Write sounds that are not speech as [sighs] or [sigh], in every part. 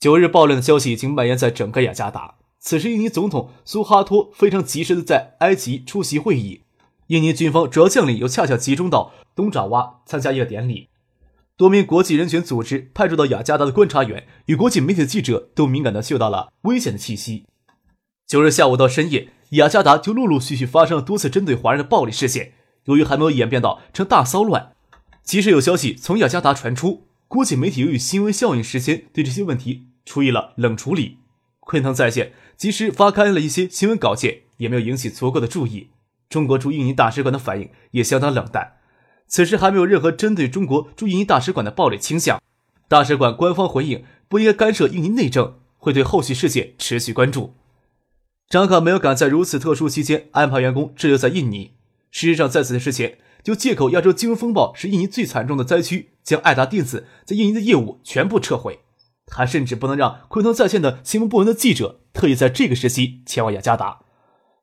九日暴乱的消息已经蔓延在整个雅加达。此时，印尼总统苏哈托非常及时的在埃及出席会议。印尼军方主要将领又恰巧集中到东爪哇参加一个典礼。多名国际人权组织派驻到雅加达的观察员与国际媒体的记者都敏感的嗅到了危险的气息。九日下午到深夜，雅加达就陆陆续续发生了多次针对华人的暴力事件。由于还没有演变到成大骚乱，即使有消息从雅加达传出，国际媒体由于新闻效应时间对这些问题。处以了冷处理，昆腾在线及时发刊了一些新闻稿件，也没有引起足够的注意。中国驻印尼大使馆的反应也相当冷淡，此时还没有任何针对中国驻印尼大使馆的暴力倾向。大使馆官方回应不应该干涉印尼内政，会对后续事件持续关注。张可没有敢在如此特殊期间安排员工滞留在印尼，事实上在此之前就借口亚洲金融风暴是印尼最惨重的灾区，将爱达电子在印尼的业务全部撤回。他甚至不能让昆腾在线的新闻部门的记者特意在这个时期前往雅加达。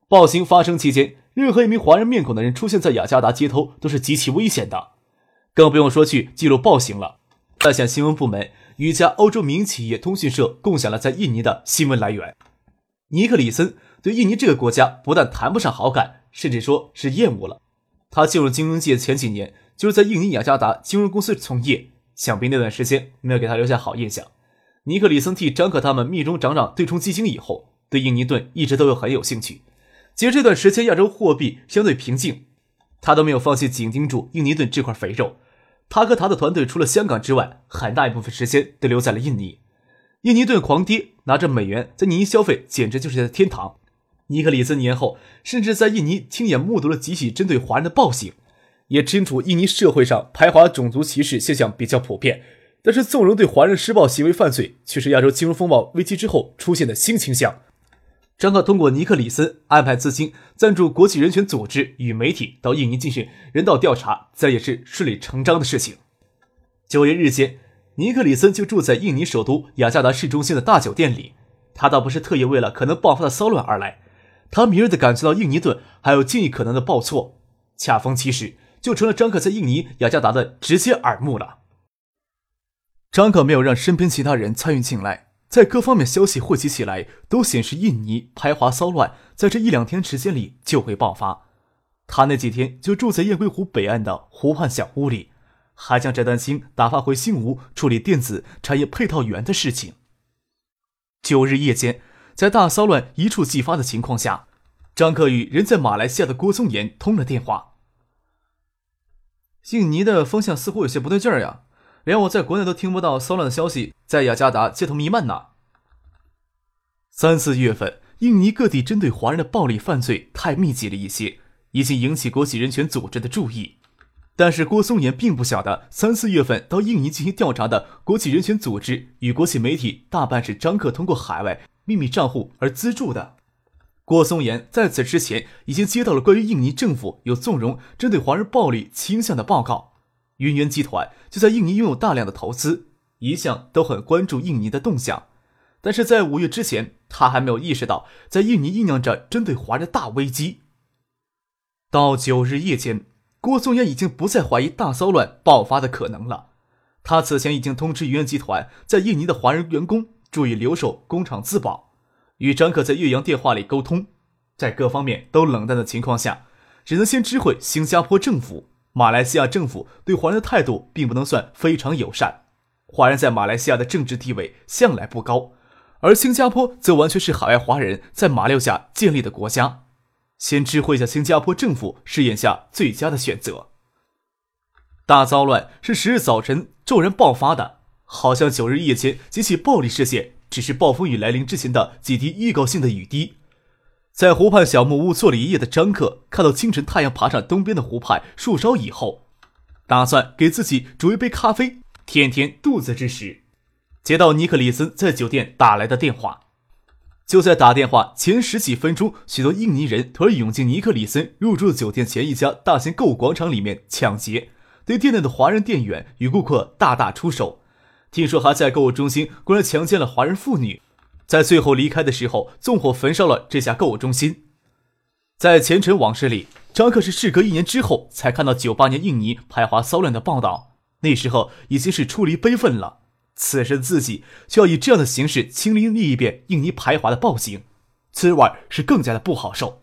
暴行发生期间，任何一名华人面孔的人出现在雅加达街头都是极其危险的，更不用说去记录暴行了。在线新闻部门与一家欧洲民营企业通讯社共享了在印尼的新闻来源。尼克里森对印尼这个国家不但谈不上好感，甚至说是厌恶了。他进入金融界前几年就是在印尼雅加达金融公司从业，想必那段时间没有给他留下好印象。尼克里森替张克他们密中掌掌对冲基金以后，对印尼盾一直都有很有兴趣。其实这段时间亚洲货币相对平静，他都没有放弃紧盯住印尼盾这块肥肉。他和他的团队除了香港之外，很大一部分时间都留在了印尼。印尼盾狂跌，拿着美元在印尼消费简直就是在天堂。尼克里森年后甚至在印尼亲眼目睹了几起针对华人的暴行，也清楚印尼社会上排华种族歧视现象比较普遍。但是，纵容对华人施暴行为犯罪，却是亚洲金融风暴危机之后出现的新倾向。张克通过尼克里森安排资金赞助国际人权组织与媒体到印尼进行人道调查，自然也是顺理成章的事情。九月日间，尼克里森就住在印尼首都雅加达市中心的大酒店里。他倒不是特意为了可能爆发的骚乱而来，他敏锐地感觉到印尼盾还有尽可能的报错，恰逢其时，就成了张克在印尼雅加达的直接耳目了。张可没有让身边其他人参与进来，在各方面消息汇集起来，都显示印尼排华骚乱在这一两天时间里就会爆发。他那几天就住在雁归湖北岸的湖畔小屋里，还将这担心打发回新吴处理电子产业配套员的事情。九日夜间，在大骚乱一触即发的情况下，张克与人在马来西亚的郭松岩通了电话。印尼的风向似乎有些不对劲儿呀。连我在国内都听不到骚乱的消息，在雅加达街头弥漫呢。三四月份，印尼各地针对华人的暴力犯罪太密集了一些，已经引起国际人权组织的注意。但是郭松岩并不晓得，三四月份到印尼进行调查的国际人权组织与国际媒体大半是张克通过海外秘密账户而资助的。郭松岩在此之前已经接到了关于印尼政府有纵容针对华人暴力倾向的报告。云源集团就在印尼拥有大量的投资，一向都很关注印尼的动向。但是在五月之前，他还没有意识到在印尼酝酿着针对华人的大危机。到九日夜间，郭松岩已经不再怀疑大骚乱爆发的可能了。他此前已经通知云源集团在印尼的华人员工注意留守工厂自保，与张可在岳阳电话里沟通，在各方面都冷淡的情况下，只能先知会新加坡政府。马来西亚政府对华人的态度并不能算非常友善，华人在马来西亚的政治地位向来不高，而新加坡则完全是海外华人在马六甲建立的国家，先知会下新加坡政府是眼下最佳的选择。大骚乱是十日早晨骤然爆发的，好像九日夜间几起暴力事件只是暴风雨来临之前的几滴预告性的雨滴。在湖畔小木屋坐了一夜的张克，看到清晨太阳爬上东边的湖畔树梢以后，打算给自己煮一杯咖啡，填填肚子之时，接到尼克里森在酒店打来的电话。就在打电话前十几分钟，许多印尼人突然涌进尼克里森入住的酒店前一家大型购物广场里面抢劫，对店内的华人店员与顾客大打出手。听说还在购物中心公然强奸了华人妇女，在最后离开的时候纵火焚烧了这家购物中心。在前尘往事里，张克是事隔一年之后才看到九八年印尼排华骚乱的报道，那时候已经是出离悲愤了。此时自己就要以这样的形式亲历历一遍印尼排华的暴行，滋味是更加的不好受。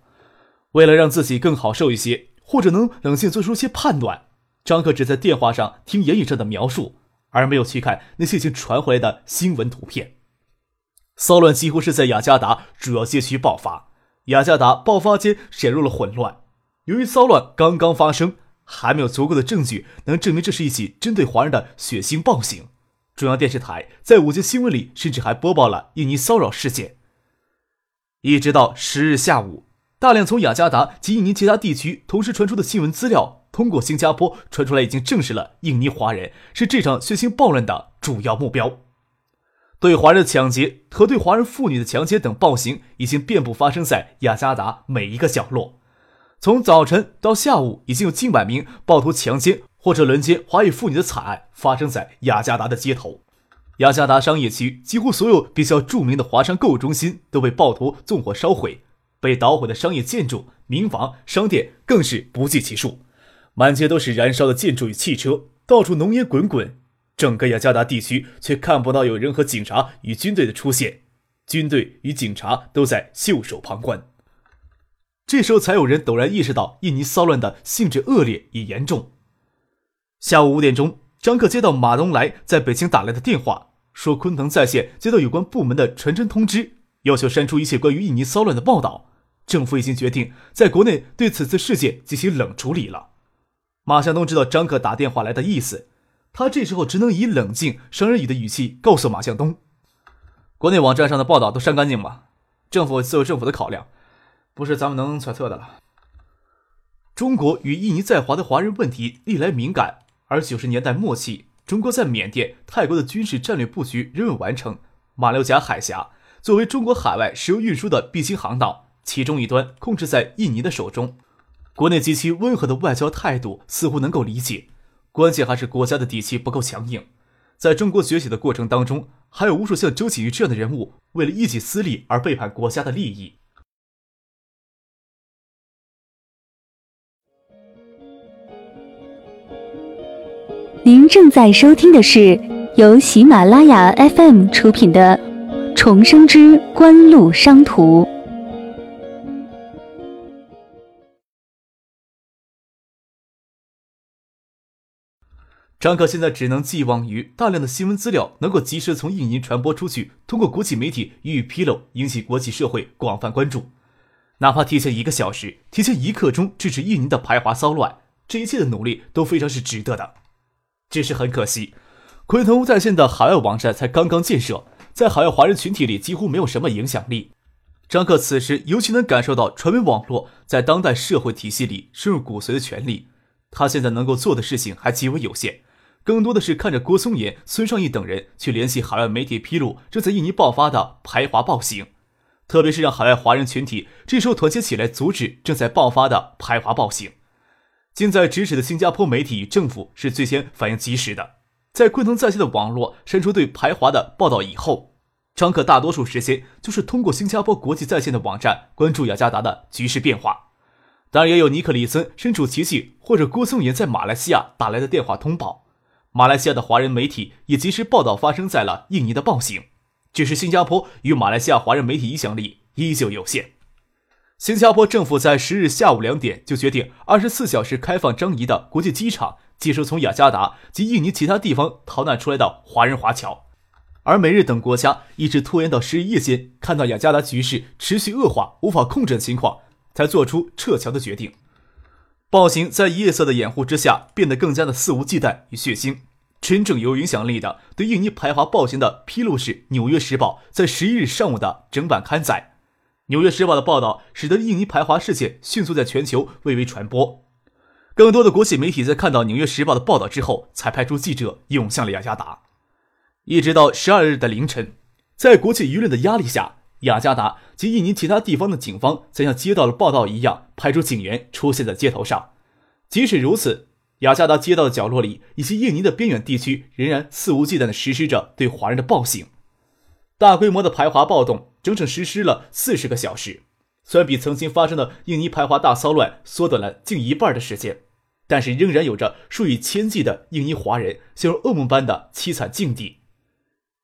为了让自己更好受一些，或者能冷静做出些判断，张克只在电话上听言语上的描述，而没有去看那些已经传回来的新闻图片。骚乱几乎是在雅加达主要街区爆发，雅加达爆发间陷入了混乱。由于骚乱刚刚发生，还没有足够的证据能证明这是一起针对华人的血腥暴行。中央电视台在午间新闻里甚至还播报了印尼骚扰事件。一直到十日下午，大量从雅加达及印尼其他地区同时传出的新闻资料，通过新加坡传出来，已经证实了印尼华人是这场血腥暴乱的主要目标。对华人的抢劫和对华人妇女的强奸等暴行，已经遍布发生在雅加达每一个角落。从早晨到下午，已经有近百名暴徒强奸。或者轮奸华裔妇女的惨案发生在雅加达的街头，雅加达商业区几乎所有比较著名的华商购物中心都被暴徒纵火烧毁，被捣毁的商业建筑、民房、商店更是不计其数，满街都是燃烧的建筑与汽车，到处浓烟滚滚。整个雅加达地区却看不到有任何警察与军队的出现，军队与警察都在袖手旁观。这时候才有人陡然意识到印尼骚乱的性质恶劣与严重。下午五点钟，张克接到马东来在北京打来的电话，说昆腾在线接到有关部门的传真通知，要求删除一切关于印尼骚乱的报道。政府已经决定在国内对此次事件进行冷处理了。马向东知道张克打电话来的意思，他这时候只能以冷静、商人语的语气告诉马向东：“国内网站上的报道都删干净吧，政府自有政府的考量，不是咱们能揣测的了。中国与印尼在华的华人问题历来敏感。”而九十年代末期，中国在缅甸、泰国的军事战略布局仍未完成。马六甲海峡作为中国海外石油运输的必经航道，其中一端控制在印尼的手中。国内极其温和的外交态度似乎能够理解，关键还是国家的底气不够强硬。在中国崛起的过程当中，还有无数像周启瑜这样的人物，为了一己私利而背叛国家的利益。您正在收听的是由喜马拉雅 FM 出品的《重生之官路商途》。张克现在只能寄望于大量的新闻资料能够及时从印尼传播出去，通过国际媒体予以披露，引起国际社会广泛关注。哪怕提前一个小时、提前一刻钟制止印尼的排华骚乱，这一切的努力都非常是值得的。只是很可惜，昆腾在线的海外网站才刚刚建设，在海外华人群体里几乎没有什么影响力。张克此时尤其能感受到传媒网络在当代社会体系里深入骨髓的权利。他现在能够做的事情还极为有限，更多的是看着郭松岩、孙尚义等人去联系海外媒体披露正在印尼爆发的排华暴行，特别是让海外华人群体这时候团结起来阻止正在爆发的排华暴行。近在咫尺的新加坡媒体与政府是最先反应及时的。在昆腾在线的网络删除对排华的报道以后，张克大多数时间就是通过新加坡国际在线的网站关注雅加达的局势变化。当然，也有尼克里森身处奇迹或者郭松岩在马来西亚打来的电话通报。马来西亚的华人媒体也及时报道发生在了印尼的暴行。只是新加坡与马来西亚华人媒体影响力依旧有限。新加坡政府在十日下午两点就决定二十四小时开放樟宜的国际机场，接收从雅加达及印尼其他地方逃难出来的华人华侨。而美日等国家一直拖延到十日夜间，看到雅加达局势持续恶化、无法控制的情况，才做出撤侨的决定。暴行在夜色的掩护之下变得更加的肆无忌惮与血腥。真正有影响力的对印尼排华暴行的披露是《纽约时报》在十一日上午的整版刊载。《纽约时报》的报道使得印尼排华事件迅速在全球蔚为传播。更多的国际媒体在看到《纽约时报》的报道之后，才派出记者涌向了雅加达。一直到十二日的凌晨，在国际舆论的压力下，雅加达及印尼其他地方的警方则像接到了报道一样，派出警员出现在街头上。即使如此，雅加达街道的角落里以及印尼的边远地区，仍然肆无忌惮地实施着对华人的暴行。大规模的排华暴动整整实施了四十个小时，虽然比曾经发生的印尼排华大骚乱缩短了近一半的时间，但是仍然有着数以千计的印尼华人陷入噩梦般的凄惨境地。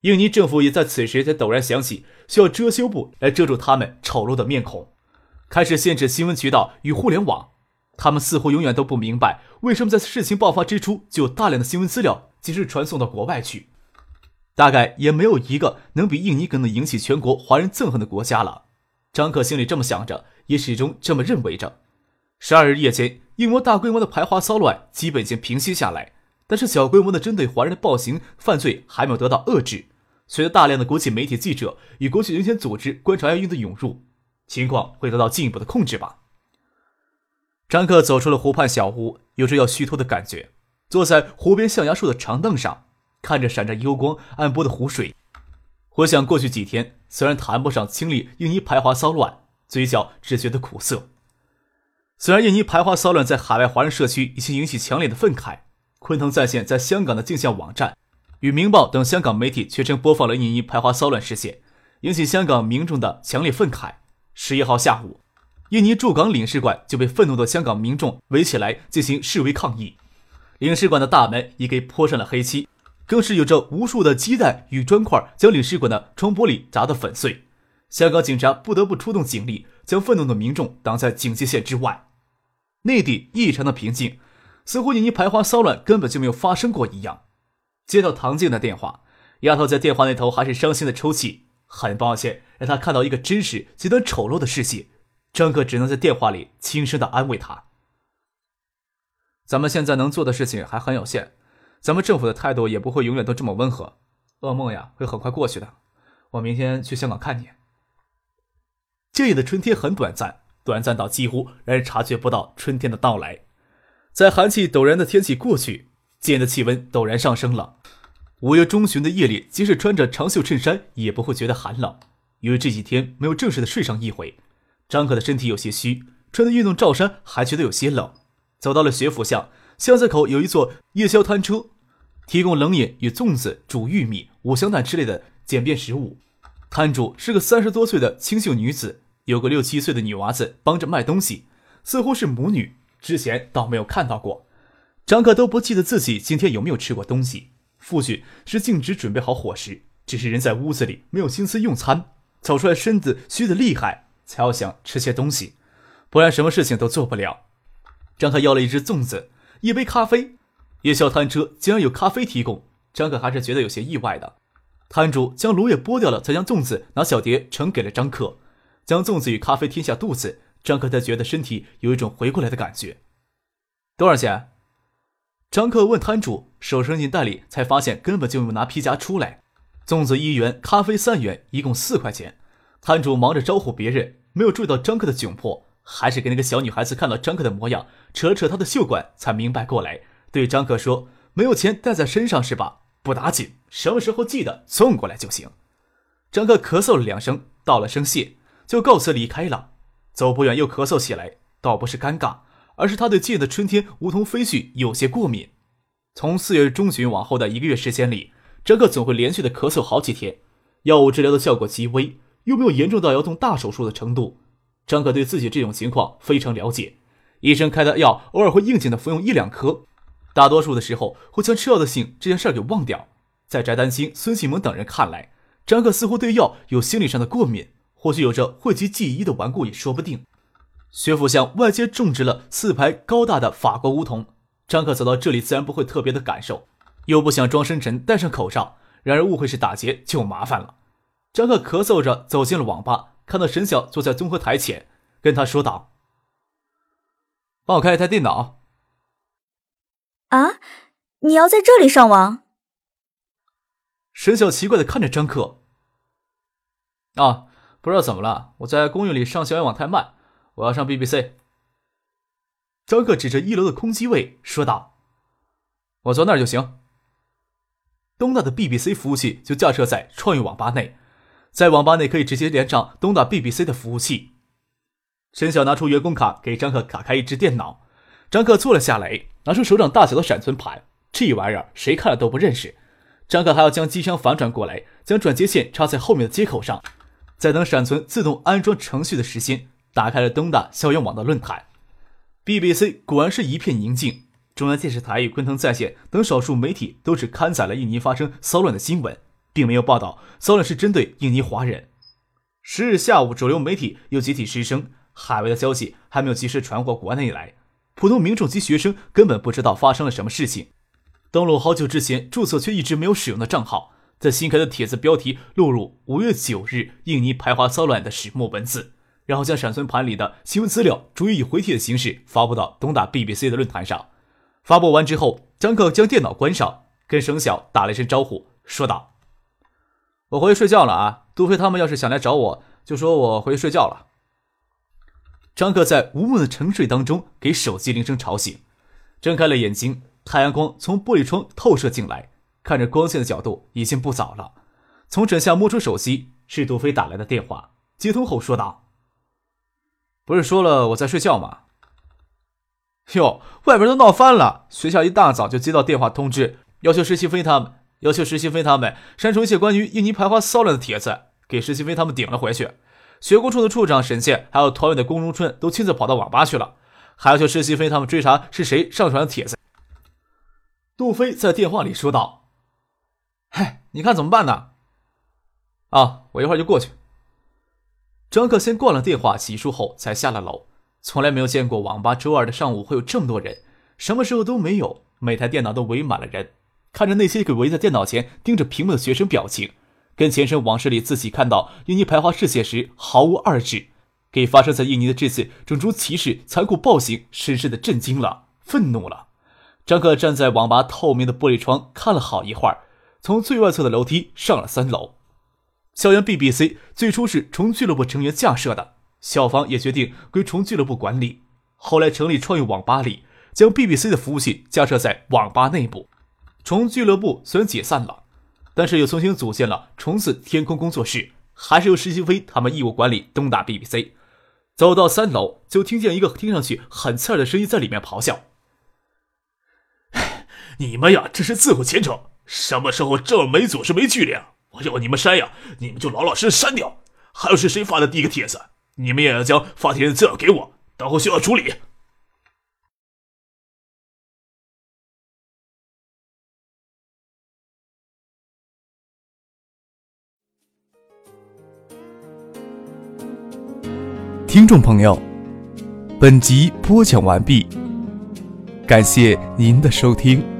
印尼政府也在此时才陡然想起，需要遮羞布来遮住他们丑陋的面孔，开始限制新闻渠道与互联网。他们似乎永远都不明白，为什么在事情爆发之初就有大量的新闻资料及时传送到国外去。大概也没有一个能比印尼更能引起全国华人憎恨的国家了。张克心里这么想着，也始终这么认为着。十二日夜间，印模大规模的排华骚乱基本已经平息下来。但是，小规模的针对华人的暴行犯罪还没有得到遏制。随着大量的国际媒体记者与国际人权组织观察奥运的涌入，情况会得到进一步的控制吧。张克走出了湖畔小屋，有着要虚脱的感觉，坐在湖边象牙树的长凳上，看着闪着幽光暗波的湖水，回想过去几天，虽然谈不上清理印尼排华骚乱，嘴角只觉得苦涩。虽然印尼排华骚乱在海外华人社区已经引起强烈的愤慨。昆腾在线在香港的镜像网站与《明报》等香港媒体全程播放了印尼排华骚乱事件，引起香港民众的强烈愤慨。十一号下午，印尼驻港领事馆就被愤怒的香港民众围起来进行示威抗议，领事馆的大门已给泼上了黑漆，更是有着无数的鸡蛋与砖块将领事馆的窗玻璃砸得粉碎。香港警察不得不出动警力，将愤怒的民众挡在警戒线之外。内地异常的平静。似乎你一排花骚乱根本就没有发生过一样。接到唐静的电话，丫头在电话那头还是伤心的抽泣，很抱歉让她看到一个真实、极端丑陋的世界。张克只能在电话里轻声的安慰她：“咱们现在能做的事情还很有限，咱们政府的态度也不会永远都这么温和。噩梦呀，会很快过去的。我明天去香港看你。”这里的春天很短暂，短暂到几乎让人察觉不到春天的到来。在寒气陡然的天气过去，今天的气温陡然上升了。五月中旬的夜里，即使穿着长袖衬衫，也不会觉得寒冷，因为这几天没有正式的睡上一回。张可的身体有些虚，穿的运动罩衫还觉得有些冷。走到了学府巷，巷子口有一座夜宵摊车，提供冷饮与粽子、煮玉米、五香蛋之类的简便食物。摊主是个三十多岁的清秀女子，有个六七岁的女娃子帮着卖东西，似乎是母女。之前倒没有看到过，张克都不记得自己今天有没有吃过东西。父亲是径直准备好伙食，只是人在屋子里没有心思用餐，走出来身子虚的厉害，才要想吃些东西，不然什么事情都做不了。张克要了一只粽子，一杯咖啡，夜宵摊车竟然有咖啡提供，张克还是觉得有些意外的。摊主将卤也剥掉了，才将粽子拿小碟盛给了张克，将粽子与咖啡填下肚子。张克才觉得身体有一种回过来的感觉。多少钱？张克问摊主，手伸进袋里，才发现根本就没有拿皮夹出来。粽子一元，咖啡三元，一共四块钱。摊主忙着招呼别人，没有注意到张克的窘迫，还是给那个小女孩子看到张克的模样，扯了扯她的袖管，才明白过来，对张克说：“没有钱带在身上是吧？不打紧，什么时候记得送过来就行。”张克咳嗽了两声，道了声谢，就告辞离开了。走不远又咳嗽起来，倒不是尴尬，而是他对今夜的春天梧桐飞絮有些过敏。从四月中旬往后的一个月时间里，张克总会连续的咳嗽好几天，药物治疗的效果极微，又没有严重到要动大手术的程度。张可对自己这种情况非常了解，医生开的药偶尔会应景的服用一两颗，大多数的时候会将吃药的性这件事给忘掉。在翟丹青、孙启蒙等人看来，张克似乎对药有心理上的过敏。或许有着讳疾忌医的顽固也说不定。学府巷外街种植了四排高大的法国梧桐，张克走到这里自然不会特别的感受，又不想装深沉戴上口罩，然而误会是打劫就麻烦了。张克咳嗽着走进了网吧，看到沈晓坐在综合台前，跟他说道：“帮我开一台电脑。”啊，你要在这里上网？沈晓奇怪的看着张克。啊。不知道怎么了，我在公寓里上校园网太慢，我要上 BBC。张克指着一楼的空机位说道：“我坐那儿就行。”东大的 BBC 服务器就架设在创意网吧内，在网吧内可以直接连上东大 BBC 的服务器。陈晓拿出员工卡给张克打开一只电脑，张克坐了下来，拿出手掌大小的闪存盘，这玩意儿谁看了都不认识。张克还要将机箱反转过来，将转接线插在后面的接口上，在等闪存自动安装程序的时间，打开了东大校园网的论坛。BBC 果然是一片宁静，中央电视台与昆腾在线等少数媒体都只刊载了印尼发生骚乱的新闻，并没有报道骚乱是针对印尼华人。十日下午，主流媒体又集体失声。海外的消息还没有及时传过国内来，普通民众及学生根本不知道发生了什么事情。登录好久之前注册却一直没有使用的账号，在新开的帖子标题录入“五月九日印尼排华骚乱”的始末文字，然后将闪存盘里的新闻资料逐一以回帖的形式发布到东大 BBC 的论坛上。发布完之后，张克将电脑关上，跟沈晓打了一声招呼，说道：“我回去睡觉了啊。杜飞他们要是想来找我，就说我回去睡觉了。”张克在无梦的沉睡当中，给手机铃声吵醒，睁开了眼睛。太阳光从玻璃窗透射进来，看着光线的角度已经不早了。从枕下摸出手机，是杜飞打来的电话。接通后说道：“不是说了我在睡觉吗？”哟，外边都闹翻了。学校一大早就接到电话通知，要求石西飞他们，要求石西飞他们删除一些关于印尼排华骚乱的帖子，给石西飞他们顶了回去。学工处的处长沈宪，还有团委的龚荣春都亲自跑到网吧去了，还要求施西飞他们追查是谁上传的帖子。杜飞在电话里说道：“嗨，你看怎么办呢？”啊，我一会儿就过去。张克先挂了电话，洗漱后才下了楼。从来没有见过网吧周二的上午会有这么多人，什么时候都没有，每台电脑都围满了人。看着那些个围在电脑前盯着屏幕的学生表情。跟前生往事里自己看到印尼排华事件时毫无二致，给发生在印尼的这次种族歧视残酷暴行深深的震惊了，愤怒了。张克站在网吧透明的玻璃窗看了好一会儿，从最外侧的楼梯上了三楼。校园 BBC 最初是虫俱乐部成员架设的，校方也决定归虫俱乐部管理。后来成立创意网吧里，将 BBC 的服务器架设在网吧内部。虫俱乐部虽然解散了。但是又重新组建了虫子天空工作室，还是由石新飞他们义务管理东大 BBC。走到三楼，就听见一个听上去很刺耳的声音在里面咆哮：“ [sighs] 你们呀，这是自毁前程！什么时候这么没组织、没纪律？我要你们删呀，你们就老老实实删掉。还有是谁发的第一个帖子？你们也要将发帖的资料给我，等会需要处理。”听众朋友，本集播讲完毕，感谢您的收听。